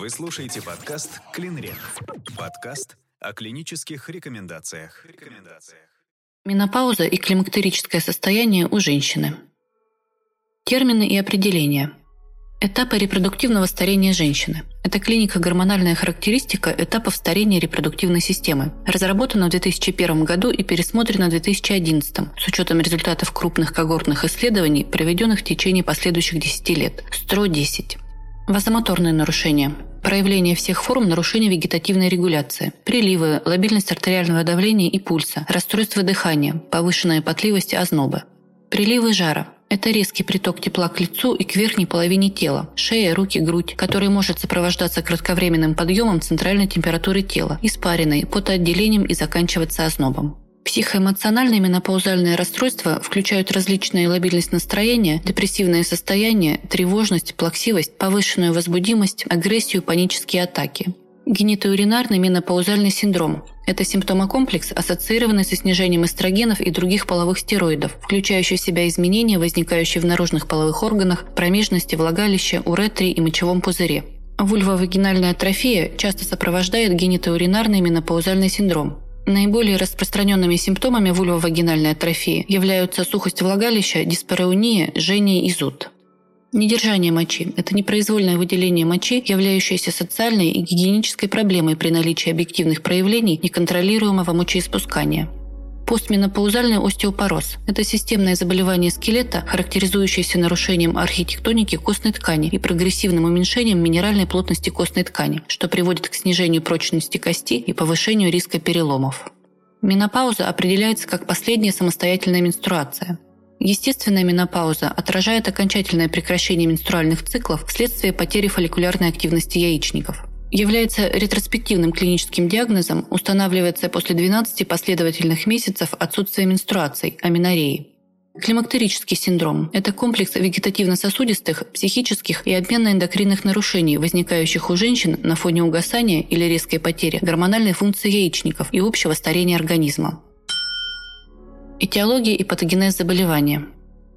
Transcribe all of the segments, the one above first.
Вы слушаете подкаст «Клинрек». Подкаст о клинических рекомендациях. Менопауза и климактерическое состояние у женщины. Термины и определения. Этапы репродуктивного старения женщины. Это клиника-гормональная характеристика этапов старения репродуктивной системы. Разработана в 2001 году и пересмотрена в 2011 с учетом результатов крупных когортных исследований, проведенных в течение последующих 10 лет. СТРО-10. Вазомоторные нарушения. Проявление всех форм нарушения вегетативной регуляции. Приливы, лобильность артериального давления и пульса, расстройство дыхания, повышенная потливость и ознобы. Приливы жара. Это резкий приток тепла к лицу и к верхней половине тела, шея, руки, грудь, который может сопровождаться кратковременным подъемом центральной температуры тела, испариной, потоотделением и заканчиваться ознобом. Психоэмоциональные менопаузальные расстройства включают различные лобильность настроения, депрессивное состояние, тревожность, плаксивость, повышенную возбудимость, агрессию, панические атаки. Генитоуринарный менопаузальный синдром – это симптомокомплекс, ассоциированный со снижением эстрогенов и других половых стероидов, включающий в себя изменения, возникающие в наружных половых органах, промежности, влагалище, уретре и мочевом пузыре. Вульвовагинальная атрофия часто сопровождает генитоуринарный менопаузальный синдром. Наиболее распространенными симптомами вульвовагинальной атрофии являются сухость влагалища, диспареуния, жжение и зуд. Недержание мочи – это непроизвольное выделение мочи, являющееся социальной и гигиенической проблемой при наличии объективных проявлений неконтролируемого мочеиспускания. Постменопаузальный остеопороз – это системное заболевание скелета, характеризующееся нарушением архитектоники костной ткани и прогрессивным уменьшением минеральной плотности костной ткани, что приводит к снижению прочности кости и повышению риска переломов. Менопауза определяется как последняя самостоятельная менструация – Естественная менопауза отражает окончательное прекращение менструальных циклов вследствие потери фолликулярной активности яичников. Является ретроспективным клиническим диагнозом, устанавливается после 12 последовательных месяцев отсутствия менструаций, аменореи. Климактерический синдром – это комплекс вегетативно-сосудистых, психических и обменно-эндокринных нарушений, возникающих у женщин на фоне угасания или резкой потери гормональной функции яичников и общего старения организма. Этиология и патогенез заболевания.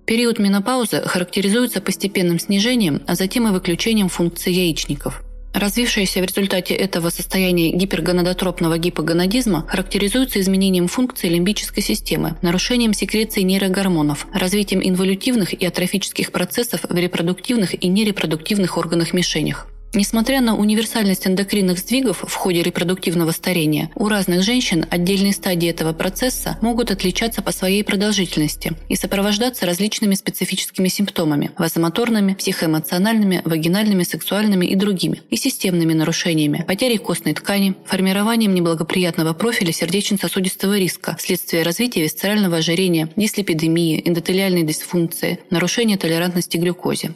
Период менопаузы характеризуется постепенным снижением, а затем и выключением функции яичников. Развившееся в результате этого состояние гипергонадотропного гипогонадизма характеризуется изменением функции лимбической системы, нарушением секреции нейрогормонов, развитием инволютивных и атрофических процессов в репродуктивных и нерепродуктивных органах-мишенях. Несмотря на универсальность эндокринных сдвигов в ходе репродуктивного старения, у разных женщин отдельные стадии этого процесса могут отличаться по своей продолжительности и сопровождаться различными специфическими симптомами – вазомоторными, психоэмоциональными, вагинальными, сексуальными и другими, и системными нарушениями, потерей костной ткани, формированием неблагоприятного профиля сердечно-сосудистого риска вследствие развития висцерального ожирения, дислепидемии, эндотелиальной дисфункции, нарушения толерантности к глюкозе.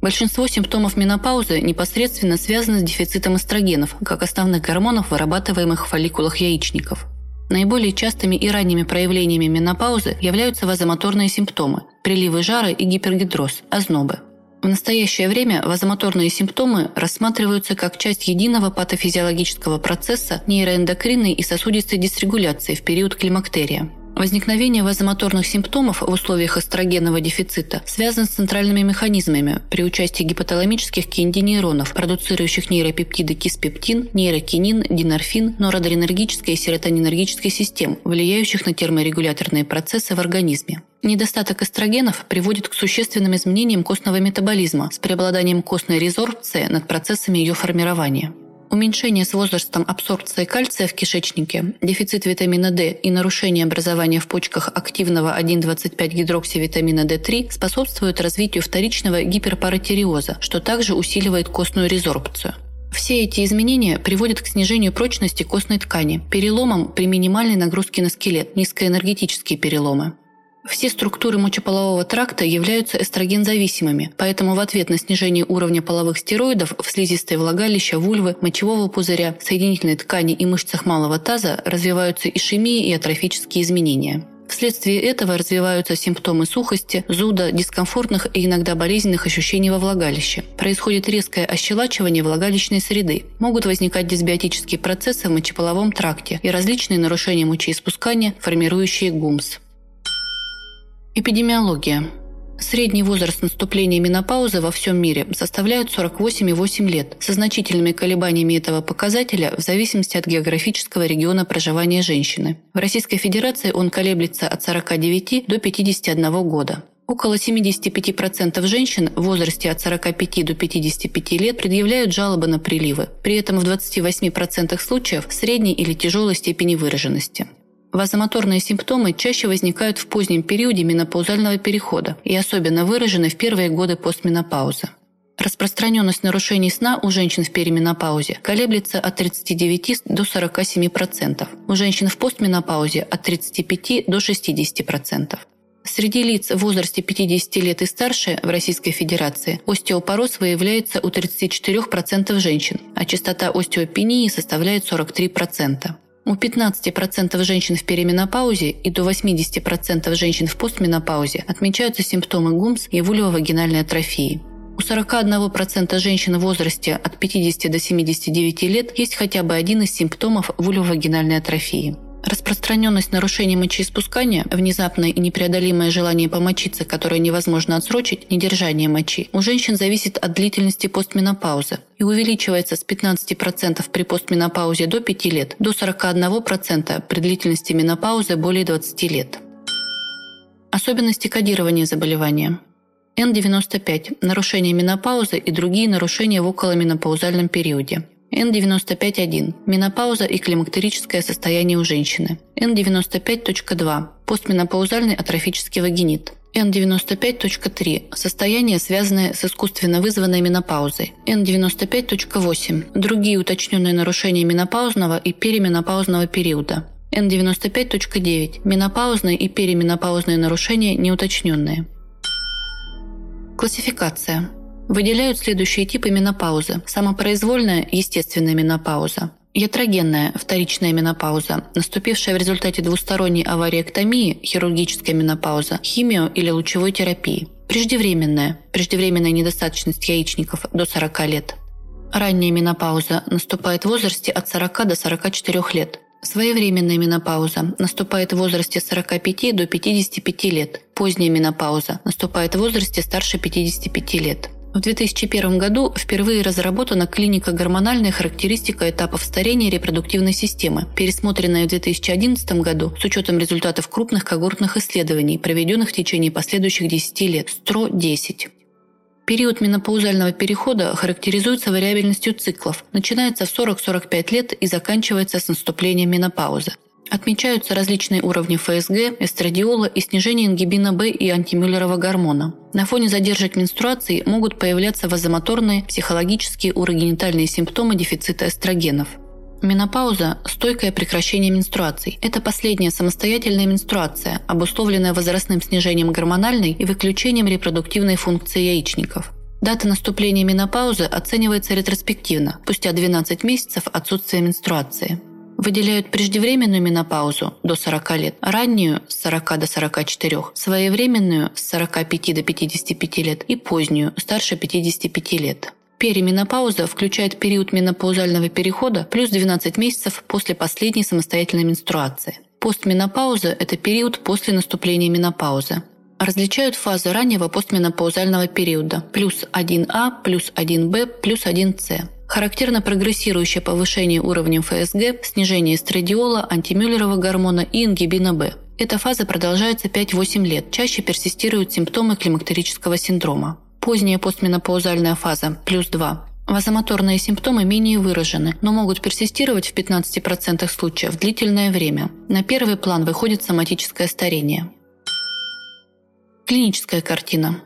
Большинство симптомов менопаузы непосредственно связаны с дефицитом эстрогенов, как основных гормонов, вырабатываемых в фолликулах яичников. Наиболее частыми и ранними проявлениями менопаузы являются вазомоторные симптомы – приливы жара и гипергидроз, ознобы. В настоящее время вазомоторные симптомы рассматриваются как часть единого патофизиологического процесса нейроэндокринной и сосудистой дисрегуляции в период климактерия. Возникновение вазомоторных симптомов в условиях эстрогенного дефицита связано с центральными механизмами при участии гипоталамических киндинейронов, продуцирующих нейропептиды киспептин, нейрокинин, динорфин, норадренергической и серотонинергической систем, влияющих на терморегуляторные процессы в организме. Недостаток эстрогенов приводит к существенным изменениям костного метаболизма с преобладанием костной резорбции над процессами ее формирования. Уменьшение с возрастом абсорбции кальция в кишечнике, дефицит витамина D и нарушение образования в почках активного 1,25-гидроксивитамина D3 способствуют развитию вторичного гиперпаратиреоза, что также усиливает костную резорбцию. Все эти изменения приводят к снижению прочности костной ткани, переломам при минимальной нагрузке на скелет, низкоэнергетические переломы. Все структуры мочеполового тракта являются эстрогензависимыми, поэтому в ответ на снижение уровня половых стероидов в слизистой влагалища, вульвы, мочевого пузыря, соединительной ткани и мышцах малого таза развиваются ишемии и атрофические изменения. Вследствие этого развиваются симптомы сухости, зуда, дискомфортных и иногда болезненных ощущений во влагалище. Происходит резкое ощелачивание влагалищной среды. Могут возникать дисбиотические процессы в мочеполовом тракте и различные нарушения мочеиспускания, формирующие гумс. Эпидемиология. Средний возраст наступления менопаузы во всем мире составляет 48,8 лет, со значительными колебаниями этого показателя в зависимости от географического региона проживания женщины. В Российской Федерации он колеблется от 49 до 51 года. Около 75% женщин в возрасте от 45 до 55 лет предъявляют жалобы на приливы. При этом в 28% случаев средней или тяжелой степени выраженности. Вазомоторные симптомы чаще возникают в позднем периоде менопаузального перехода и особенно выражены в первые годы постменопаузы. Распространенность нарушений сна у женщин в перименопаузе колеблется от 39 до 47%, у женщин в постменопаузе от 35 до 60%. Среди лиц в возрасте 50 лет и старше в Российской Федерации остеопороз выявляется у 34% женщин, а частота остеопении составляет 43%. У 15% женщин в перименопаузе и до 80% женщин в постменопаузе отмечаются симптомы ГУМС и вульвовагинальной атрофии. У 41% женщин в возрасте от 50 до 79 лет есть хотя бы один из симптомов вульвовагинальной атрофии – Распространенность нарушений мочеиспускания, внезапное и непреодолимое желание помочиться, которое невозможно отсрочить, недержание мочи, у женщин зависит от длительности постменопаузы и увеличивается с 15% при постменопаузе до 5 лет до 41% при длительности менопаузы более 20 лет. Особенности кодирования заболевания. N95 – нарушение менопаузы и другие нарушения в околоменопаузальном периоде. N95.1. Менопауза и климактерическое состояние у женщины. N95.2. Постменопаузальный атрофический вагинит. N95.3. Состояние, связанное с искусственно вызванной менопаузой. N95.8. Другие уточненные нарушения менопаузного и перименопаузного периода. N95.9. Менопаузные и перименопаузные нарушения неуточненные. Классификация. Выделяют следующие типы менопаузы. Самопроизвольная – естественная менопауза. Ятрогенная – вторичная менопауза, наступившая в результате двусторонней авариэктомии, хирургическая менопауза, химио- или лучевой терапии. Преждевременная – преждевременная недостаточность яичников до 40 лет. Ранняя менопауза наступает в возрасте от 40 до 44 лет. Своевременная менопауза наступает в возрасте с 45 до 55 лет. Поздняя менопауза наступает в возрасте старше 55 лет. В 2001 году впервые разработана клиника гормональная характеристика этапов старения репродуктивной системы, пересмотренная в 2011 году с учетом результатов крупных когортных исследований, проведенных в течение последующих 10 лет, СТРО-10. Период менопаузального перехода характеризуется вариабельностью циклов, начинается в 40-45 лет и заканчивается с наступлением менопаузы. Отмечаются различные уровни ФСГ, эстрадиола и снижение ингибина Б и антимюллерова гормона. На фоне задержек менструации могут появляться вазомоторные, психологические урогенитальные симптомы дефицита эстрогенов. Менопауза – стойкое прекращение менструаций. Это последняя самостоятельная менструация, обусловленная возрастным снижением гормональной и выключением репродуктивной функции яичников. Дата наступления менопаузы оценивается ретроспективно, спустя 12 месяцев отсутствия менструации. Выделяют преждевременную менопаузу до 40 лет, раннюю с 40 до 44, своевременную с 45 до 55 лет и позднюю старше 55 лет. Перименопауза включает период менопаузального перехода плюс 12 месяцев после последней самостоятельной менструации. Постменопауза – это период после наступления менопаузы. Различают фазы раннего постменопаузального периода – плюс 1А, плюс 1Б, плюс 1С. Характерно прогрессирующее повышение уровня ФСГ, снижение эстрадиола, антимюллерова гормона и ингибина Б. Эта фаза продолжается 5-8 лет, чаще персистируют симптомы климактерического синдрома. Поздняя постменопаузальная фаза – плюс 2. Вазомоторные симптомы менее выражены, но могут персистировать в 15% случаев длительное время. На первый план выходит соматическое старение. Клиническая картина.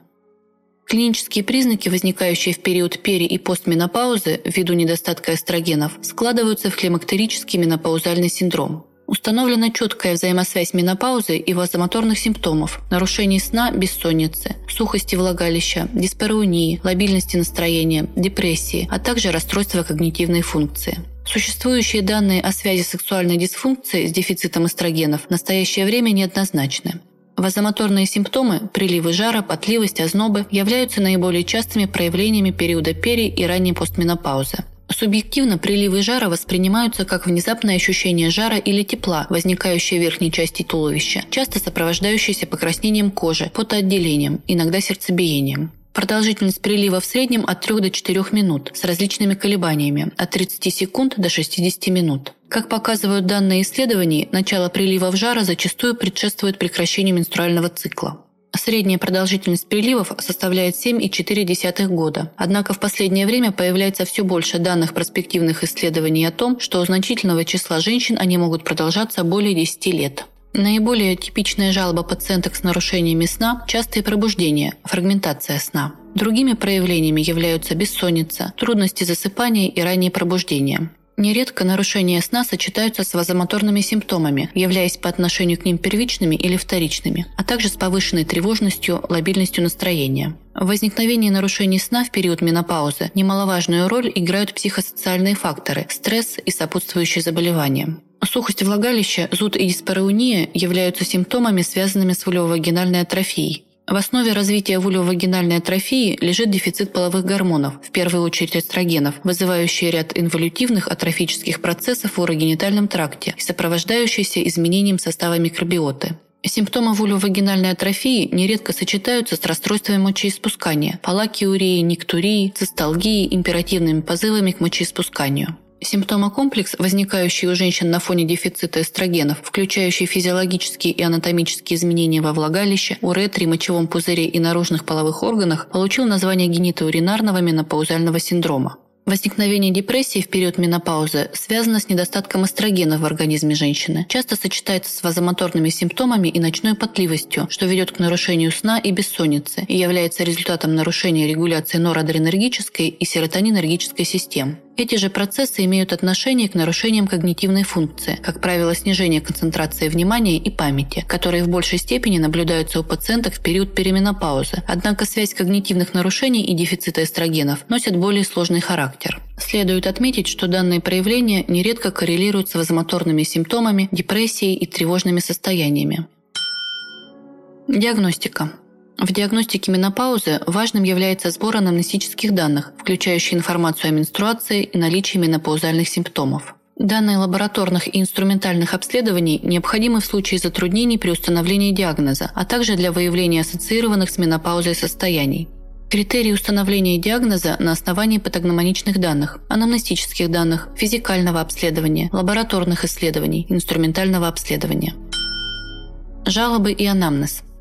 Клинические признаки, возникающие в период пери- и постменопаузы ввиду недостатка эстрогенов, складываются в климактерический менопаузальный синдром. Установлена четкая взаимосвязь менопаузы и вазомоторных симптомов, нарушений сна, бессонницы, сухости влагалища, диспароунии, лобильности настроения, депрессии, а также расстройства когнитивной функции. Существующие данные о связи сексуальной дисфункции с дефицитом эстрогенов в настоящее время неоднозначны. Вазомоторные симптомы – приливы жара, потливость, ознобы – являются наиболее частыми проявлениями периода пери и ранней постменопаузы. Субъективно приливы жара воспринимаются как внезапное ощущение жара или тепла, возникающее в верхней части туловища, часто сопровождающееся покраснением кожи, потоотделением, иногда сердцебиением. Продолжительность прилива в среднем от 3 до 4 минут с различными колебаниями от 30 секунд до 60 минут. Как показывают данные исследований, начало приливов жара зачастую предшествует прекращению менструального цикла. Средняя продолжительность приливов составляет 7,4 года. Однако в последнее время появляется все больше данных проспективных исследований о том, что у значительного числа женщин они могут продолжаться более 10 лет. Наиболее типичная жалоба пациенток с нарушениями сна – частые пробуждения, фрагментация сна. Другими проявлениями являются бессонница, трудности засыпания и раннее пробуждение. Нередко нарушения сна сочетаются с вазомоторными симптомами, являясь по отношению к ним первичными или вторичными, а также с повышенной тревожностью, лобильностью настроения. В возникновении нарушений сна в период менопаузы немаловажную роль играют психосоциальные факторы – стресс и сопутствующие заболевания. Сухость влагалища, зуд и диспарауния являются симптомами, связанными с вульвовагинальной атрофией. В основе развития вульвовагинальной атрофии лежит дефицит половых гормонов, в первую очередь эстрогенов, вызывающий ряд инволютивных атрофических процессов в урогенитальном тракте и сопровождающийся изменением состава микробиоты. Симптомы вульвовагинальной атрофии нередко сочетаются с расстройствами мочеиспускания, палакиурией, никтурией, цисталгией, императивными позывами к мочеиспусканию. Симптомокомплекс, возникающий у женщин на фоне дефицита эстрогенов, включающий физиологические и анатомические изменения во влагалище, уретре, мочевом пузыре и наружных половых органах, получил название генитоуринарного менопаузального синдрома. Возникновение депрессии в период менопаузы связано с недостатком эстрогена в организме женщины. Часто сочетается с вазомоторными симптомами и ночной потливостью, что ведет к нарушению сна и бессонницы и является результатом нарушения регуляции норадренергической и серотонинергической систем. Эти же процессы имеют отношение к нарушениям когнитивной функции, как правило, снижение концентрации внимания и памяти, которые в большей степени наблюдаются у пациенток в период переменопаузы. Однако связь когнитивных нарушений и дефицита эстрогенов носит более сложный характер. Следует отметить, что данные проявления нередко коррелируют с вазомоторными симптомами, депрессией и тревожными состояниями. Диагностика. В диагностике менопаузы важным является сбор анамнестических данных, включающий информацию о менструации и наличии менопаузальных симптомов. Данные лабораторных и инструментальных обследований необходимы в случае затруднений при установлении диагноза, а также для выявления ассоциированных с менопаузой состояний. Критерии установления диагноза на основании патогномоничных данных, анамнестических данных, физикального обследования, лабораторных исследований, инструментального обследования. Жалобы и анамнез –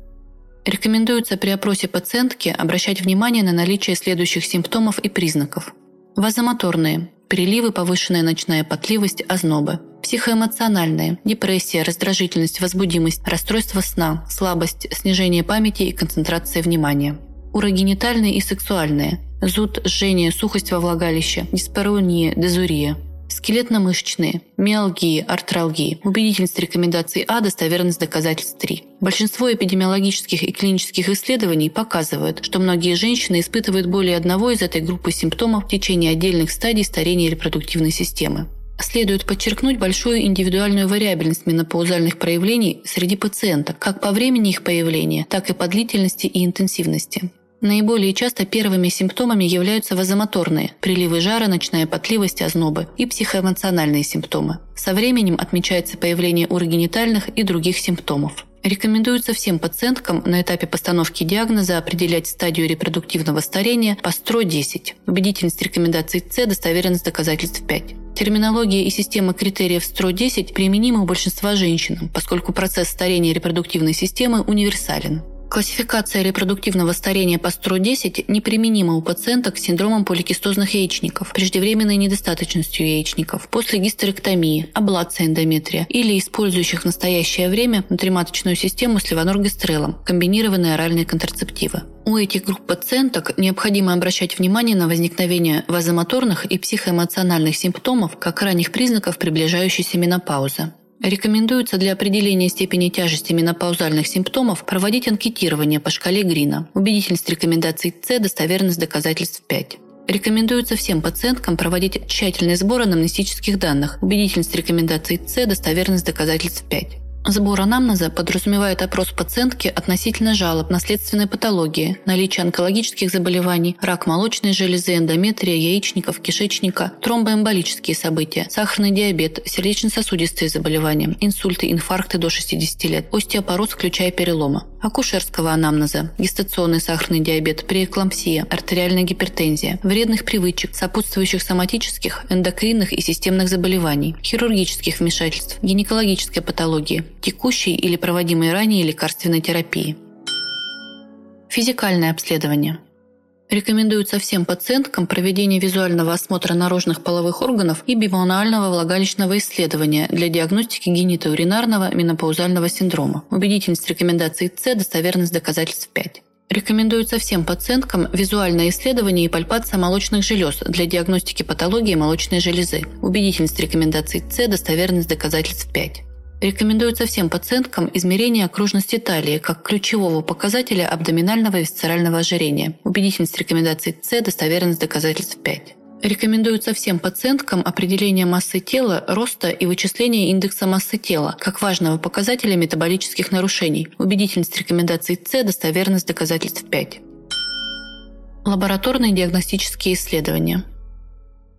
Рекомендуется при опросе пациентки обращать внимание на наличие следующих симптомов и признаков. Вазомоторные – переливы, повышенная ночная потливость, ознобы. Психоэмоциональные – депрессия, раздражительность, возбудимость, расстройство сна, слабость, снижение памяти и концентрация внимания. Урогенитальные и сексуальные – зуд, жжение, сухость во влагалище, диспарония, дезурия – Скелетно-мышечные, миалгии, артралгии. Убедительность рекомендаций А, достоверность доказательств 3. Большинство эпидемиологических и клинических исследований показывают, что многие женщины испытывают более одного из этой группы симптомов в течение отдельных стадий старения репродуктивной системы. Следует подчеркнуть большую индивидуальную вариабельность менопаузальных проявлений среди пациенток, как по времени их появления, так и по длительности и интенсивности. Наиболее часто первыми симптомами являются вазомоторные – приливы жара, ночная потливость, ознобы и психоэмоциональные симптомы. Со временем отмечается появление урогенитальных и других симптомов. Рекомендуется всем пациенткам на этапе постановки диагноза определять стадию репродуктивного старения по СТРО-10. Убедительность рекомендаций С, достоверность доказательств 5. Терминология и система критериев СТРО-10 применимы у большинства женщин, поскольку процесс старения репродуктивной системы универсален. Классификация репродуктивного старения по СТРО-10 неприменима у пациенток с синдромом поликистозных яичников, преждевременной недостаточностью яичников, после гистерэктомии, аблации эндометрия или использующих в настоящее время внутриматочную систему с левоноргестрелом, комбинированные оральные контрацептивы. У этих групп пациенток необходимо обращать внимание на возникновение вазомоторных и психоэмоциональных симптомов как ранних признаков приближающейся менопаузы. Рекомендуется для определения степени тяжести менопаузальных симптомов проводить анкетирование по шкале Грина. Убедительность рекомендаций С, достоверность доказательств 5. Рекомендуется всем пациенткам проводить тщательный сбор анамнестических данных. Убедительность рекомендаций С, достоверность доказательств 5. Сбор анамнеза подразумевает опрос пациентки относительно жалоб, наследственной патологии, наличие онкологических заболеваний, рак молочной железы, эндометрия, яичников, кишечника, тромбоэмболические события, сахарный диабет, сердечно-сосудистые заболевания, инсульты, инфаркты до 60 лет, остеопороз, включая переломы, акушерского анамнеза, гестационный сахарный диабет, преэклампсия, артериальная гипертензия, вредных привычек, сопутствующих соматических, эндокринных и системных заболеваний, хирургических вмешательств, гинекологической патологии, текущей или проводимой ранее лекарственной терапии. Физикальное обследование. Рекомендуется всем пациенткам проведение визуального осмотра наружных половых органов и бимануального влагалищного исследования для диагностики генитоуринарного менопаузального синдрома. Убедительность рекомендаций С, достоверность доказательств 5. Рекомендуется всем пациенткам визуальное исследование и пальпация молочных желез для диагностики патологии молочной железы. Убедительность рекомендаций С, достоверность доказательств 5. Рекомендуется всем пациенткам измерение окружности талии как ключевого показателя абдоминального и висцерального ожирения. Убедительность рекомендаций С, достоверность доказательств 5. Рекомендуется всем пациенткам определение массы тела, роста и вычисление индекса массы тела как важного показателя метаболических нарушений. Убедительность рекомендаций С, достоверность доказательств 5. Лабораторные диагностические исследования.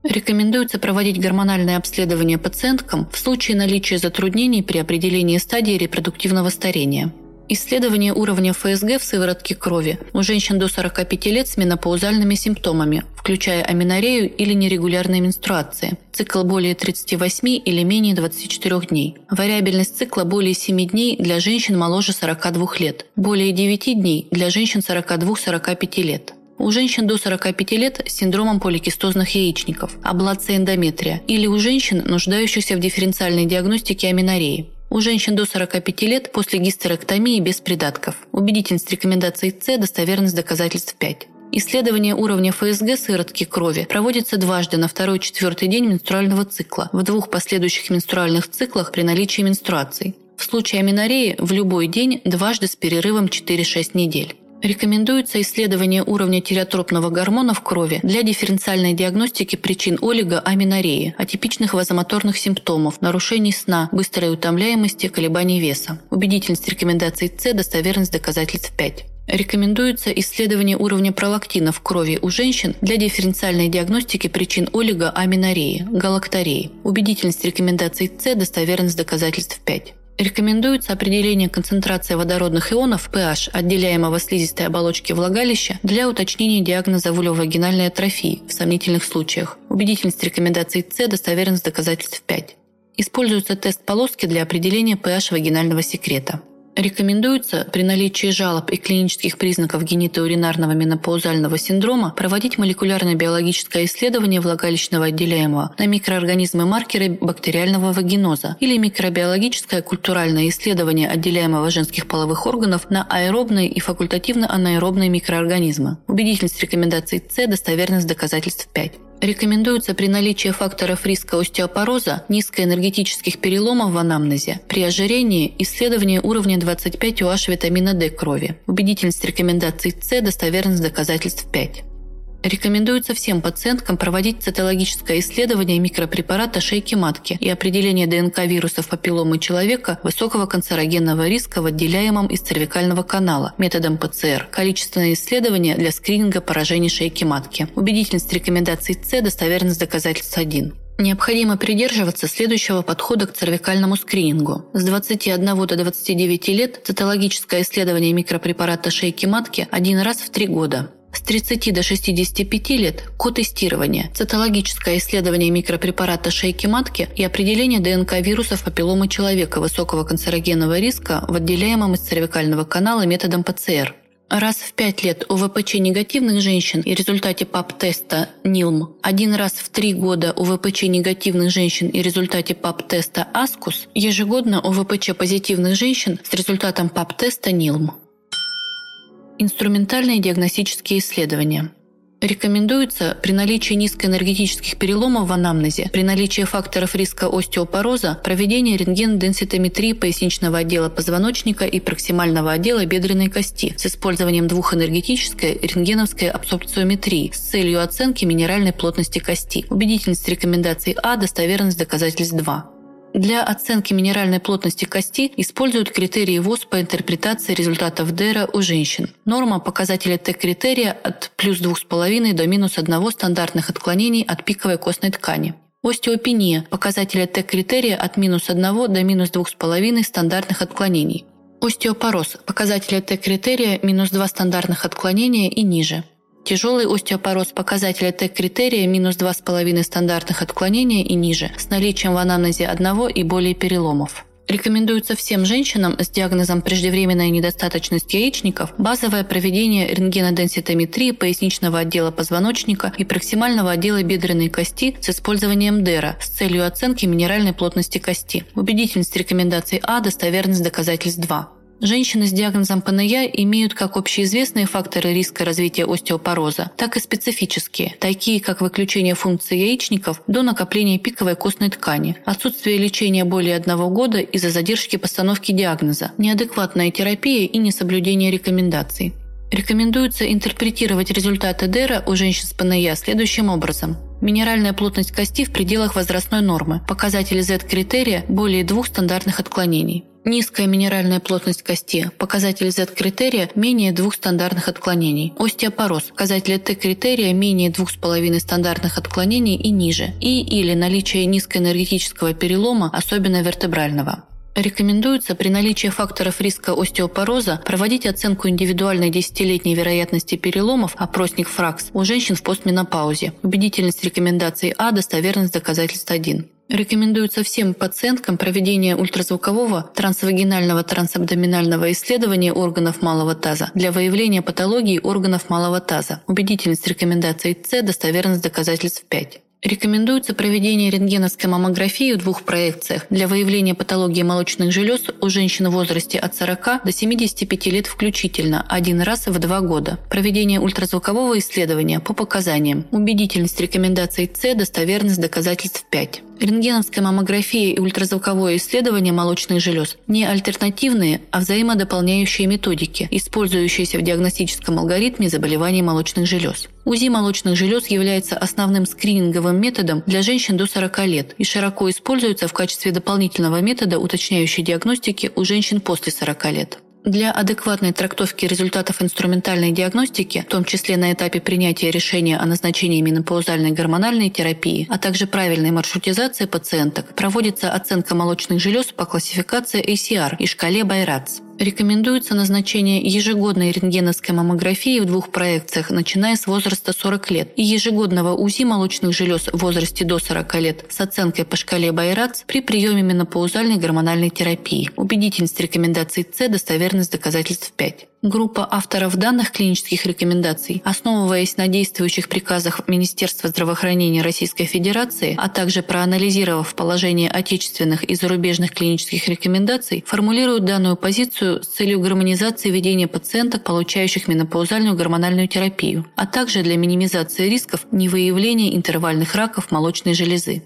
Рекомендуется проводить гормональное обследование пациенткам в случае наличия затруднений при определении стадии репродуктивного старения. Исследование уровня ФСГ в сыворотке крови у женщин до 45 лет с менопаузальными симптомами, включая аминорею или нерегулярные менструации, цикл более 38 или менее 24 дней, вариабельность цикла более 7 дней для женщин моложе 42 лет, более 9 дней для женщин 42-45 лет. У женщин до 45 лет с синдромом поликистозных яичников, аблация эндометрия или у женщин, нуждающихся в дифференциальной диагностике аминореи. У женщин до 45 лет после гистерэктомии без придатков. Убедительность рекомендаций С, достоверность доказательств 5. Исследование уровня ФСГ сыворотки крови проводится дважды на второй-четвертый день менструального цикла, в двух последующих менструальных циклах при наличии менструаций. В случае аминореи в любой день дважды с перерывом 4-6 недель. Рекомендуется исследование уровня тиреотропного гормона в крови для дифференциальной диагностики причин олигоаминореи, атипичных вазомоторных симптомов, нарушений сна, быстрой утомляемости, колебаний веса. Убедительность рекомендаций С, достоверность доказательств 5. Рекомендуется исследование уровня пролактина в крови у женщин для дифференциальной диагностики причин олигоаминореи, галактореи. Убедительность рекомендаций С, достоверность доказательств 5. Рекомендуется определение концентрации водородных ионов pH отделяемого слизистой оболочки влагалища для уточнения диагноза вульвовагинальной атрофии в сомнительных случаях. Убедительность рекомендаций С, достоверность доказательств 5. Используется тест полоски для определения pH вагинального секрета. Рекомендуется при наличии жалоб и клинических признаков генитоуринарного менопаузального синдрома проводить молекулярно-биологическое исследование влагалищного отделяемого на микроорганизмы-маркеры бактериального вагиноза или микробиологическое культуральное исследование отделяемого женских половых органов на аэробные и факультативно-анаэробные микроорганизмы. Убедительность рекомендаций С, достоверность доказательств 5. Рекомендуется при наличии факторов риска остеопороза, низкоэнергетических переломов в анамнезе, при ожирении исследование уровня 25 OH витамина D крови. Убедительность рекомендаций С, достоверность доказательств 5. Рекомендуется всем пациенткам проводить цитологическое исследование микропрепарата шейки матки и определение ДНК вирусов папилломы человека высокого канцерогенного риска в отделяемом из цервикального канала методом ПЦР. Количественное исследование для скрининга поражений шейки матки. Убедительность рекомендаций С, достоверность доказательств 1. Необходимо придерживаться следующего подхода к цервикальному скринингу. С 21 до 29 лет цитологическое исследование микропрепарата шейки матки один раз в три года. С 30 до 65 лет – ко-тестирование, цитологическое исследование микропрепарата шейки матки и определение ДНК вирусов папилломы человека высокого канцерогенного риска в отделяемом из цервикального канала методом ПЦР. Раз в 5 лет у ВПЧ негативных женщин и результате ПАП-теста NILM, один раз в 3 года у ВПЧ негативных женщин и результате ПАП-теста ASCUS, ежегодно у ВПЧ позитивных женщин с результатом ПАП-теста NILM. Инструментальные диагностические исследования. Рекомендуется при наличии низкоэнергетических переломов в анамнезе, при наличии факторов риска остеопороза, проведение рентген-денситометрии поясничного отдела позвоночника и проксимального отдела бедренной кости с использованием двухэнергетической рентгеновской абсорбциометрии с целью оценки минеральной плотности кости. Убедительность рекомендаций А, достоверность доказательств 2. Для оценки минеральной плотности кости используют критерии ВОЗ по интерпретации результатов ДЭРа у женщин. Норма показателя Т-критерия от плюс 2,5 до минус 1 стандартных отклонений от пиковой костной ткани. Остеопения – показателя Т-критерия от минус 1 до минус 2,5 стандартных отклонений. Остеопороз – показателя Т-критерия минус 2 стандартных отклонения и ниже. Тяжелый остеопороз показателя Т-критерия минус 2,5 стандартных отклонения и ниже, с наличием в анамнезе одного и более переломов. Рекомендуется всем женщинам с диагнозом преждевременная недостаточность яичников базовое проведение рентгеноденситометрии поясничного отдела позвоночника и проксимального отдела бедренной кости с использованием ДЭРа с целью оценки минеральной плотности кости. Убедительность рекомендаций А, достоверность доказательств 2. Женщины с диагнозом ПНЯ имеют как общеизвестные факторы риска развития остеопороза, так и специфические, такие как выключение функции яичников до накопления пиковой костной ткани, отсутствие лечения более одного года из-за задержки постановки диагноза, неадекватная терапия и несоблюдение рекомендаций. Рекомендуется интерпретировать результаты ДЭРа у женщин с ПНЯ следующим образом. Минеральная плотность кости в пределах возрастной нормы. Показатели Z-критерия более двух стандартных отклонений. Низкая минеральная плотность кости. Показатель Z-критерия менее двух стандартных отклонений. Остеопороз. Показатели Т-критерия менее двух с половиной стандартных отклонений и ниже. И или наличие низкоэнергетического перелома, особенно вертебрального. Рекомендуется при наличии факторов риска остеопороза проводить оценку индивидуальной десятилетней вероятности переломов, опросник ФРАКС, у женщин в постменопаузе. Убедительность рекомендаций А, достоверность доказательств 1. Рекомендуется всем пациенткам проведение ультразвукового трансвагинального трансабдоминального исследования органов малого таза для выявления патологии органов малого таза. Убедительность рекомендаций С, достоверность доказательств 5. Рекомендуется проведение рентгеновской маммографии в двух проекциях для выявления патологии молочных желез у женщин в возрасте от 40 до 75 лет включительно один раз в два года. Проведение ультразвукового исследования по показаниям. Убедительность рекомендаций С, достоверность доказательств 5. Рентгеновская маммография и ультразвуковое исследование молочных желез не альтернативные, а взаимодополняющие методики, использующиеся в диагностическом алгоритме заболеваний молочных желез. УЗИ молочных желез является основным скрининговым методом для женщин до 40 лет и широко используется в качестве дополнительного метода уточняющей диагностики у женщин после 40 лет. Для адекватной трактовки результатов инструментальной диагностики, в том числе на этапе принятия решения о назначении менопаузальной гормональной терапии, а также правильной маршрутизации пациенток, проводится оценка молочных желез по классификации ACR и шкале Байрац. Рекомендуется назначение ежегодной рентгеновской маммографии в двух проекциях, начиная с возраста 40 лет, и ежегодного УЗИ молочных желез в возрасте до 40 лет с оценкой по шкале Байрац при приеме менопаузальной гормональной терапии. Убедительность рекомендаций С, достоверность доказательств 5. Группа авторов данных клинических рекомендаций, основываясь на действующих приказах Министерства здравоохранения Российской Федерации, а также проанализировав положение отечественных и зарубежных клинических рекомендаций, формулируют данную позицию с целью гармонизации ведения пациенток, получающих менопаузальную гормональную терапию, а также для минимизации рисков невыявления интервальных раков молочной железы.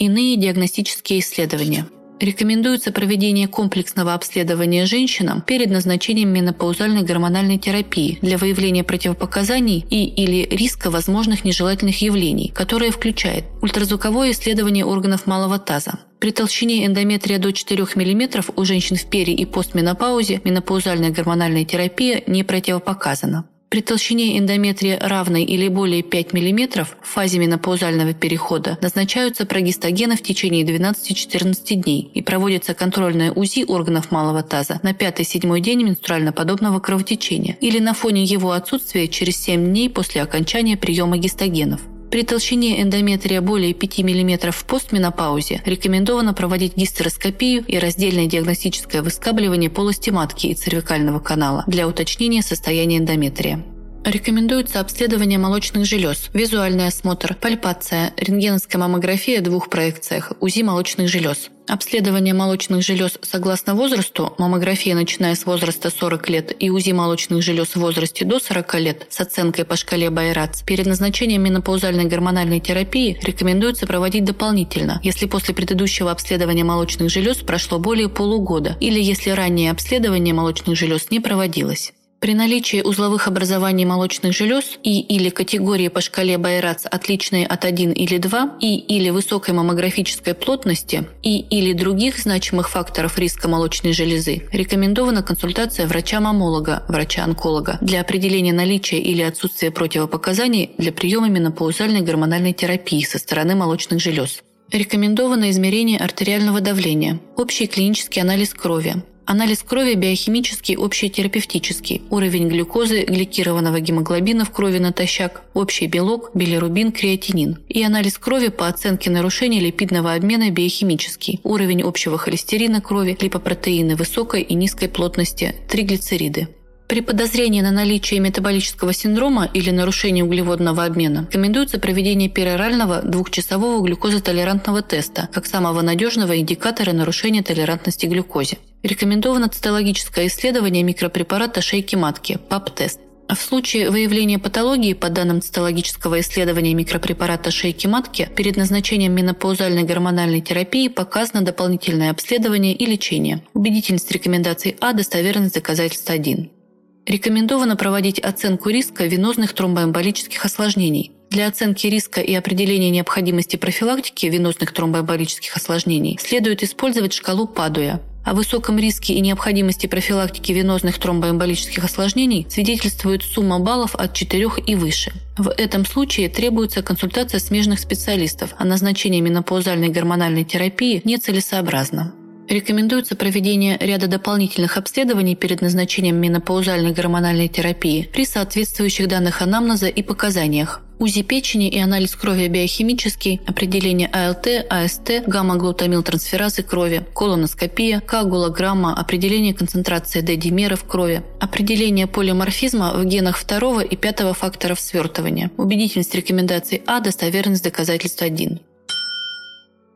Иные диагностические исследования – Рекомендуется проведение комплексного обследования женщинам перед назначением менопаузальной гормональной терапии для выявления противопоказаний и или риска возможных нежелательных явлений, которое включает ультразвуковое исследование органов малого таза, при толщине эндометрия до 4 мм у женщин в пере- и постменопаузе менопаузальная гормональная терапия не противопоказана. При толщине эндометрия равной или более 5 мм в фазе менопаузального перехода назначаются прогестогены в течение 12-14 дней и проводится контрольное УЗИ органов малого таза на 5-7 день менструально-подобного кровотечения или на фоне его отсутствия через 7 дней после окончания приема гистогенов. При толщине эндометрия более 5 мм в постменопаузе рекомендовано проводить гистероскопию и раздельное диагностическое выскабливание полости матки и цервикального канала для уточнения состояния эндометрия. Рекомендуется обследование молочных желез, визуальный осмотр, пальпация, рентгеновская маммография в двух проекциях, УЗИ молочных желез. Обследование молочных желез согласно возрасту, маммография начиная с возраста 40 лет и УЗИ молочных желез в возрасте до 40 лет с оценкой по шкале Байрац, перед назначением менопаузальной гормональной терапии рекомендуется проводить дополнительно, если после предыдущего обследования молочных желез прошло более полугода или если раннее обследование молочных желез не проводилось. При наличии узловых образований молочных желез и или категории по шкале Байрац отличные от 1 или 2 и или высокой маммографической плотности и или других значимых факторов риска молочной железы, рекомендована консультация врача-мамолога, врача-онколога для определения наличия или отсутствия противопоказаний для приема менопаузальной гормональной терапии со стороны молочных желез. Рекомендовано измерение артериального давления, общий клинический анализ крови, Анализ крови биохимический, общетерапевтический, уровень глюкозы, гликированного гемоглобина в крови натощак, общий белок, билирубин, креатинин. И анализ крови по оценке нарушений липидного обмена биохимический, уровень общего холестерина крови, липопротеины высокой и низкой плотности, триглицериды. При подозрении на наличие метаболического синдрома или нарушения углеводного обмена рекомендуется проведение перорального двухчасового глюкозотолерантного теста как самого надежного индикатора нарушения толерантности к глюкозе. Рекомендовано цитологическое исследование микропрепарата шейки матки – ПАП-тест. В случае выявления патологии по данным цитологического исследования микропрепарата шейки матки перед назначением менопаузальной гормональной терапии показано дополнительное обследование и лечение. Убедительность рекомендаций А, достоверность доказательств 1. Рекомендовано проводить оценку риска венозных тромбоэмболических осложнений. Для оценки риска и определения необходимости профилактики венозных тромбоэмболических осложнений следует использовать шкалу Падуя. О высоком риске и необходимости профилактики венозных тромбоэмболических осложнений свидетельствует сумма баллов от 4 и выше. В этом случае требуется консультация смежных специалистов, а назначение менопаузальной гормональной терапии нецелесообразно. Рекомендуется проведение ряда дополнительных обследований перед назначением менопаузальной гормональной терапии при соответствующих данных анамнеза и показаниях. УЗИ печени и анализ крови биохимический, определение АЛТ, АСТ, гамма-глутамилтрансферазы крови, колоноскопия, коагулограмма, определение концентрации D-димера в крови, определение полиморфизма в генах второго и пятого факторов свертывания, убедительность рекомендаций А, достоверность доказательств 1.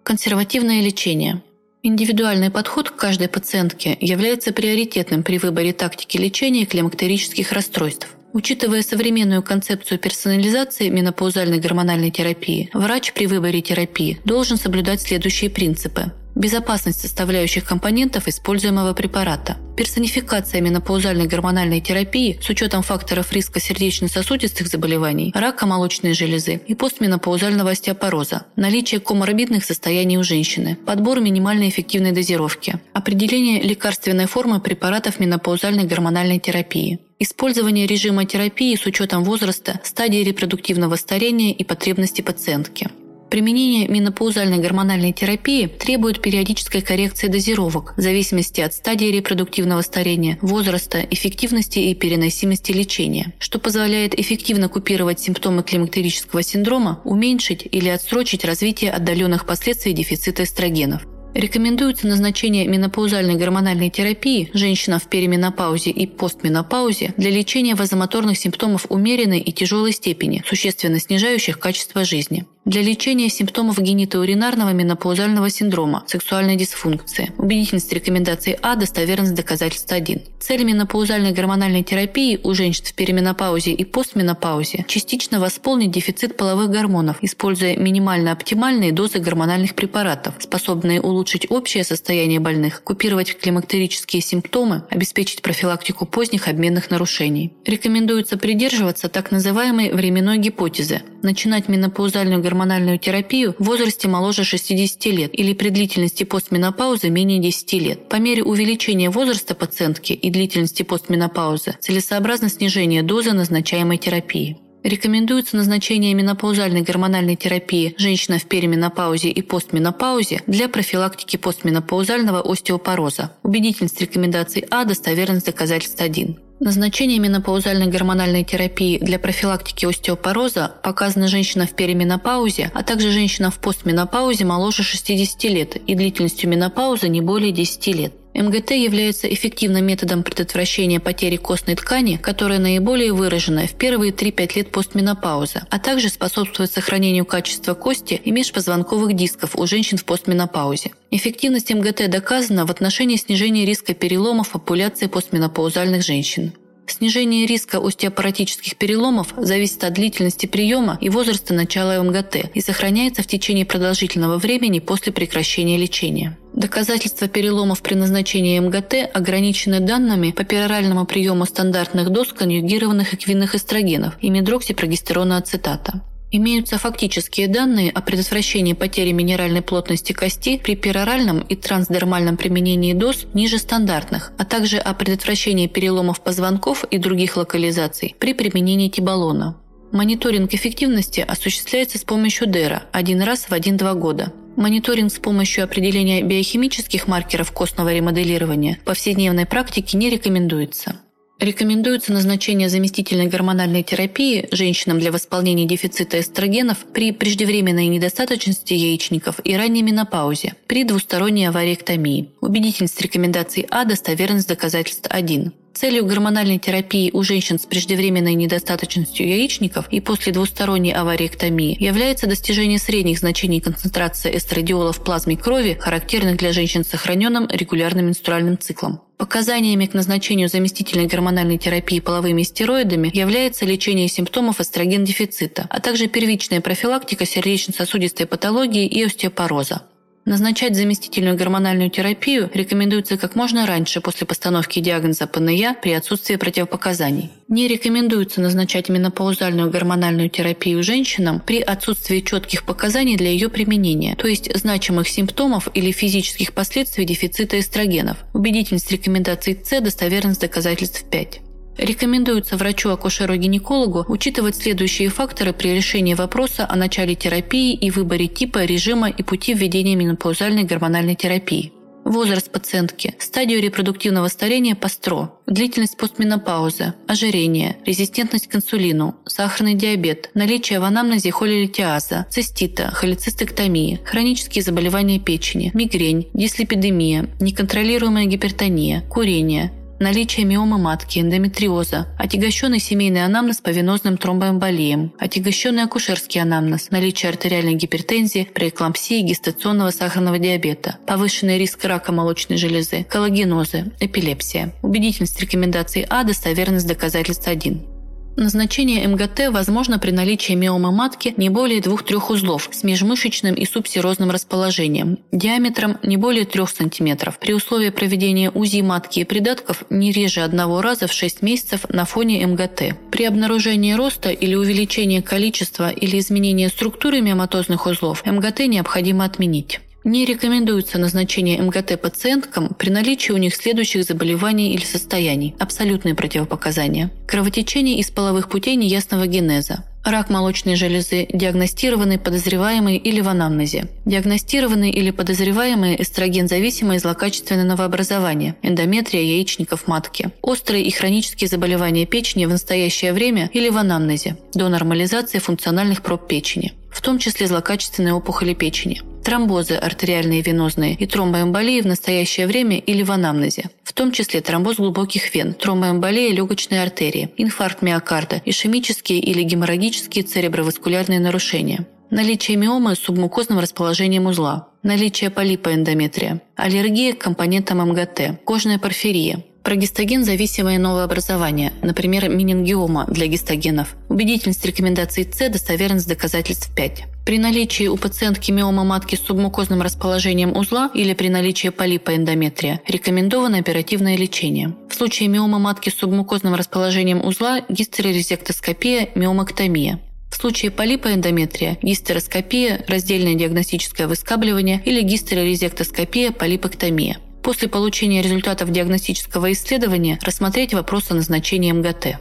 Консервативное лечение. Индивидуальный подход к каждой пациентке является приоритетным при выборе тактики лечения климактерических расстройств. Учитывая современную концепцию персонализации менопаузальной гормональной терапии, врач при выборе терапии должен соблюдать следующие принципы. Безопасность составляющих компонентов используемого препарата. Персонификация менопаузальной гормональной терапии с учетом факторов риска сердечно-сосудистых заболеваний, рака молочной железы и постменопаузального остеопороза. Наличие коморбидных состояний у женщины. Подбор минимальной эффективной дозировки. Определение лекарственной формы препаратов менопаузальной гормональной терапии. Использование режима терапии с учетом возраста, стадии репродуктивного старения и потребностей пациентки. Применение менопаузальной гормональной терапии требует периодической коррекции дозировок в зависимости от стадии репродуктивного старения, возраста, эффективности и переносимости лечения, что позволяет эффективно купировать симптомы климактерического синдрома, уменьшить или отсрочить развитие отдаленных последствий дефицита эстрогенов. Рекомендуется назначение менопаузальной гормональной терапии женщинам в переменопаузе и постменопаузе для лечения вазомоторных симптомов умеренной и тяжелой степени, существенно снижающих качество жизни для лечения симптомов генитоуринарного менопаузального синдрома, сексуальной дисфункции. Убедительность рекомендаций А, достоверность доказательств 1. Цель менопаузальной гормональной терапии у женщин в переменопаузе и постменопаузе частично восполнить дефицит половых гормонов, используя минимально оптимальные дозы гормональных препаратов, способные улучшить общее состояние больных, купировать климактерические симптомы, обеспечить профилактику поздних обменных нарушений. Рекомендуется придерживаться так называемой временной гипотезы, начинать менопаузальную гормональную гормональную терапию в возрасте моложе 60 лет или при длительности постменопаузы менее 10 лет. По мере увеличения возраста пациентки и длительности постменопаузы целесообразно снижение дозы назначаемой терапии. Рекомендуется назначение менопаузальной гормональной терапии женщина в переменопаузе и постменопаузе для профилактики постменопаузального остеопороза. Убедительность рекомендаций А, достоверность доказательств 1. Назначение менопаузальной гормональной терапии для профилактики остеопороза показано женщинам в переменопаузе, а также женщинам в постменопаузе моложе 60 лет и длительностью менопаузы не более 10 лет. МГТ является эффективным методом предотвращения потери костной ткани, которая наиболее выражена в первые 3-5 лет постменопаузы, а также способствует сохранению качества кости и межпозвонковых дисков у женщин в постменопаузе. Эффективность МГТ доказана в отношении снижения риска переломов популяции постменопаузальных женщин. Снижение риска остеопоротических переломов зависит от длительности приема и возраста начала МГТ и сохраняется в течение продолжительного времени после прекращения лечения. Доказательства переломов при назначении МГТ ограничены данными по пероральному приему стандартных доз конъюгированных эквинных эстрогенов и медроксипрогестерона ацетата. Имеются фактические данные о предотвращении потери минеральной плотности кости при пероральном и трансдермальном применении доз ниже стандартных, а также о предотвращении переломов позвонков и других локализаций при применении тибалона. Мониторинг эффективности осуществляется с помощью ДЭРа один раз в 1-2 года. Мониторинг с помощью определения биохимических маркеров костного ремоделирования в повседневной практике не рекомендуется. Рекомендуется назначение заместительной гормональной терапии женщинам для восполнения дефицита эстрогенов при преждевременной недостаточности яичников и ранней менопаузе, при двусторонней авариэктомии. Убедительность рекомендаций А, достоверность доказательств 1. Целью гормональной терапии у женщин с преждевременной недостаточностью яичников и после двусторонней авариэктомии является достижение средних значений концентрации эстрадиола в плазме крови, характерных для женщин с сохраненным регулярным менструальным циклом. Показаниями к назначению заместительной гормональной терапии половыми стероидами является лечение симптомов эстроген-дефицита, а также первичная профилактика сердечно-сосудистой патологии и остеопороза. Назначать заместительную гормональную терапию рекомендуется как можно раньше после постановки диагноза ПНЯ при отсутствии противопоказаний. Не рекомендуется назначать менопаузальную гормональную терапию женщинам при отсутствии четких показаний для ее применения, то есть значимых симптомов или физических последствий дефицита эстрогенов. Убедительность рекомендаций С, достоверность доказательств 5. Рекомендуется врачу-акушеру-гинекологу учитывать следующие факторы при решении вопроса о начале терапии и выборе типа, режима и пути введения менопаузальной гормональной терапии. Возраст пациентки, стадию репродуктивного старения по СТРО, длительность постменопаузы, ожирение, резистентность к инсулину, сахарный диабет, наличие в анамнезе холилитиаза, цистита, холецистектомии, хронические заболевания печени, мигрень, дислепидемия, неконтролируемая гипертония, курение, наличие миомы матки, эндометриоза, отягощенный семейный анамнез по венозным тромбоэмболиям, отягощенный акушерский анамнез, наличие артериальной гипертензии, преэклампсии, гестационного сахарного диабета, повышенный риск рака молочной железы, коллагенозы, эпилепсия. Убедительность рекомендаций А, достоверность доказательств 1. Назначение МГТ возможно при наличии миомы матки не более 2-3 узлов с межмышечным и субсерозным расположением, диаметром не более 3 см, при условии проведения УЗИ матки и придатков не реже одного раза в 6 месяцев на фоне МГТ. При обнаружении роста или увеличении количества или изменения структуры миоматозных узлов МГТ необходимо отменить. Не рекомендуется назначение МГТ пациенткам при наличии у них следующих заболеваний или состояний. Абсолютные противопоказания. Кровотечение из половых путей неясного генеза. Рак молочной железы, диагностированный, подозреваемый или в анамнезе. Диагностированный или подозреваемый эстроген-зависимое злокачественное новообразование, эндометрия яичников матки. Острые и хронические заболевания печени в настоящее время или в анамнезе. До нормализации функциональных проб печени в том числе злокачественные опухоли печени, тромбозы артериальные и венозные и тромбоэмболии в настоящее время или в анамнезе, в том числе тромбоз глубоких вен, тромбоэмболия легочной артерии, инфаркт миокарда, ишемические или геморрагические цереброваскулярные нарушения, наличие миомы с субмукозным расположением узла, наличие полипа эндометрия, аллергия к компонентам МГТ, кожная порфирия, Прогистоген – зависимое новообразование, например, менингиома для гистогенов. Убедительность рекомендаций С, достоверность доказательств 5. При наличии у пациентки миома матки с субмукозным расположением узла или при наличии полипа эндометрия рекомендовано оперативное лечение. В случае миома матки с субмукозным расположением узла – гистерорезектоскопия, миомоктомия. В случае полипа эндометрия – гистероскопия, раздельное диагностическое выскабливание или гистерорезектоскопия, полипэктомия – после получения результатов диагностического исследования рассмотреть вопрос о назначении МГТ.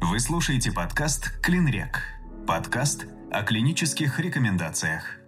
Вы слушаете подкаст «Клинрек». Подкаст о клинических рекомендациях.